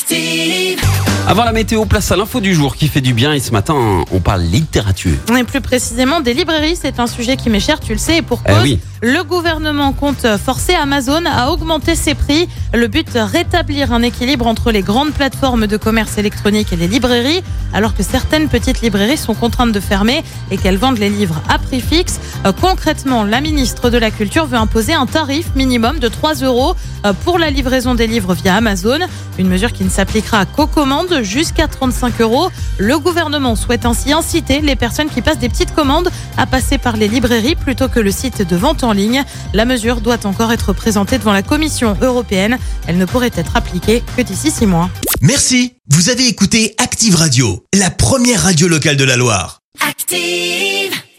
Active. Avant la météo, place à l'info du jour qui fait du bien et ce matin, on parle littérature. Et plus précisément des librairies, c'est un sujet qui m'est cher, tu le sais, et pour Eh cause. oui. Le gouvernement compte forcer Amazon à augmenter ses prix. Le but, rétablir un équilibre entre les grandes plateformes de commerce électronique et les librairies, alors que certaines petites librairies sont contraintes de fermer et qu'elles vendent les livres à prix fixe. Euh, concrètement, la ministre de la Culture veut imposer un tarif minimum de 3 euros euh, pour la livraison des livres via Amazon. Une mesure qui ne s'appliquera qu'aux commandes jusqu'à 35 euros. Le gouvernement souhaite ainsi inciter les personnes qui passent des petites commandes à passer par les librairies plutôt que le site de vente en ligne. La mesure doit encore être présentée devant la Commission européenne. Elle ne pourrait être appliquée que d'ici six mois. Merci, vous avez écouté Active Radio, la première radio locale de la Loire. Active.